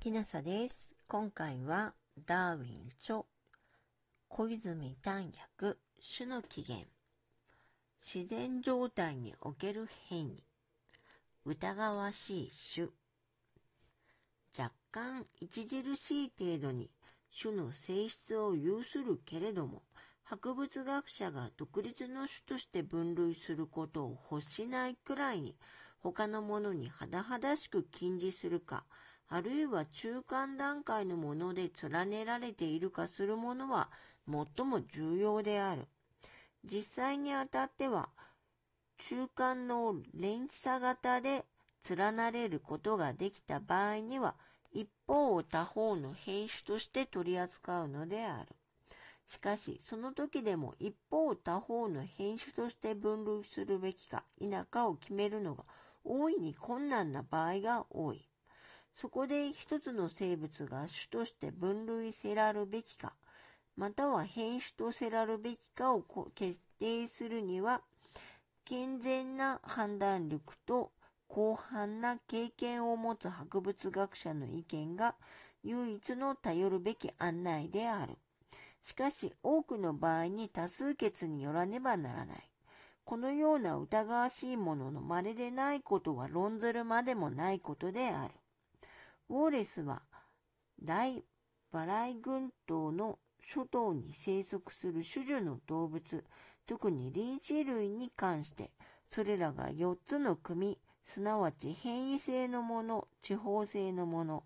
きなさです。今回はダーウィン著小泉丹訳種の起源。自然状態における変異。疑わしい種。若干著しい程度に種の性質を有するけれども博物学者が独立の種として分類することを欲しないくらいに他のものに甚だしく禁じするかあるいは中間段階のもので連ねられているかするものは最も重要である。実際にあたっては、中間の連鎖型で連なれることができた場合には、一方を他方の変種として取り扱うのである。しかし、その時でも一方を他方の変種として分類するべきか否かを決めるのが大いに困難な場合が多い。そこで一つの生物が種として分類せらるべきか、または変種とせらるべきかを決定するには、健全な判断力と広範な経験を持つ博物学者の意見が唯一の頼るべき案内である。しかし多くの場合に多数決によらねばならない。このような疑わしいものの稀でないことは論ずるまでもないことである。ウォレスは大バライ群島の諸島に生息する種々の動物、特に臨死類に関して、それらが4つの組、すなわち変異性のもの、地方性のもの、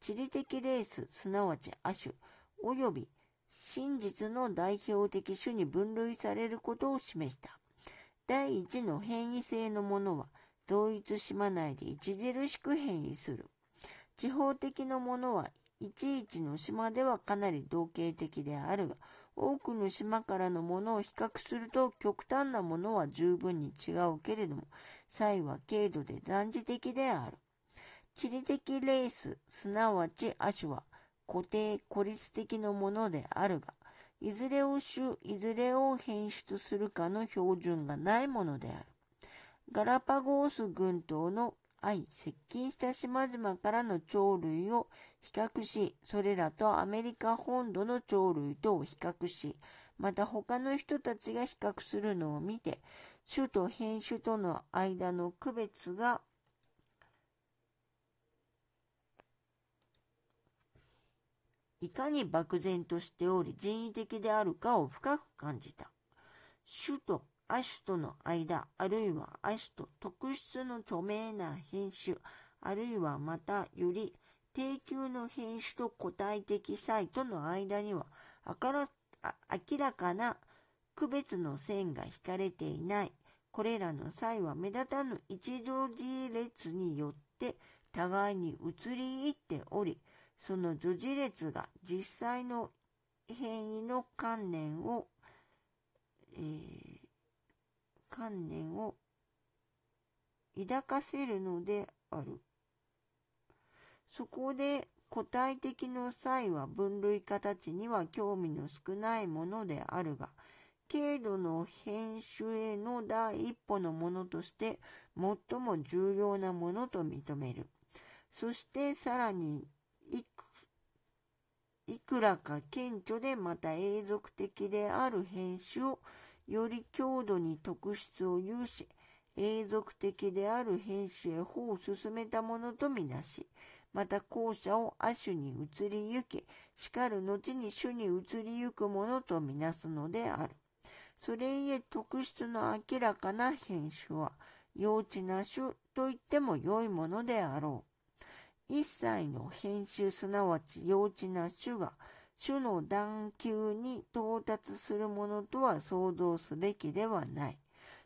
地理的レース、すなわち亜種、及び真実の代表的種に分類されることを示した。第一の変異性のものは、同一島内で著しく変異する。地方的なものはいちいちの島ではかなり同型的であるが、多くの島からのものを比較すると極端なものは十分に違うけれども、差異は軽度で断じ的である。地理的レース、すなわち亜種は固定、孤立的なものであるが、いずれを種、いずれを変種とするかの標準がないものである。ガラパゴース群島の相接近した島々からの鳥類を比較し、それらとアメリカ本土の鳥類とを比較し、また他の人たちが比較するのを見て、種と変種との間の区別がいかに漠然としており人為的であるかを深く感じた。種と亜種との間、あるいは亜種と特質の著名な品種、あるいはまたより低級の品種と個体的サイトの間には明らかな区別の線が引かれていない。これらの際は目立たぬ一乗字列によって互いに移り入っており、その女字列が実際の変異の観念を、えー観念を抱かせるのである。そこで個体的の際は分類形には興味の少ないものであるが、軽度の編集への第一歩のものとして最も重要なものと認める。そしてさらにいくらか顕著でまた永続的である編集をより強度に特質を有し、永続的である変種へ歩を進めたものとみなし、また後者を亜種に移りゆき、しかる後に種に移りゆくものとみなすのである。それゆえ特質の明らかな変種は、幼稚な種と言っても良いものであろう。一切の変種すなわち幼稚な種が、種の段級に到達するものとは想像すべきではない。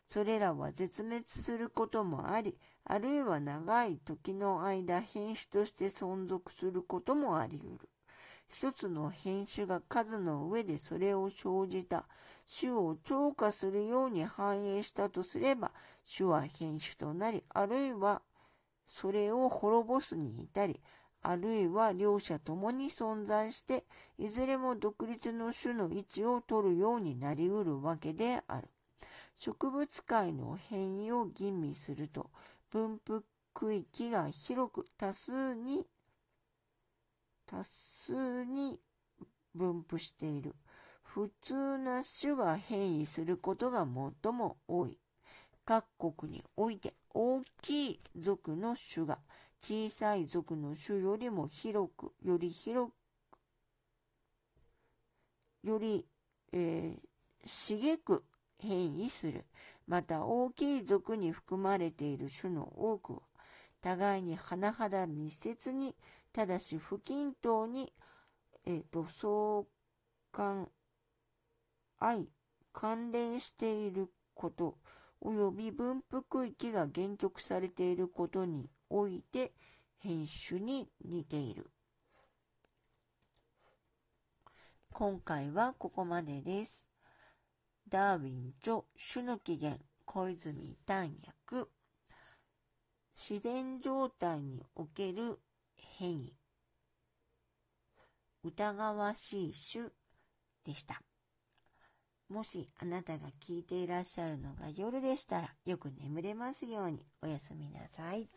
それらは絶滅することもあり、あるいは長い時の間変種として存続することもあり得る。一つの変種が数の上でそれを生じた種を超過するように反映したとすれば、種は変種となり、あるいはそれを滅ぼすに至り、あるいは両者ともに存在して、いずれも独立の種の位置を取るようになりうるわけである。植物界の変異を吟味すると、分布区域が広く多数に多数に分布している。普通な種が変異することが最も多い。各国において大きい族の種が小さい族の種よりも広く、より広く、より、えー、茂く変異する。また大きい族に含まれている種の多くは、互いに甚だ密接に、ただし不均等に、えっ、ー、と、相関、愛、関連していること、及び分布区域が限局されていることにおいて編集に似ている。今回はここまでです。ダーウィン著種の起源小泉丹訳自然状態における変異疑わしい種でした。もしあなたが聞いていらっしゃるのが夜でしたらよく眠れますようにおやすみなさい。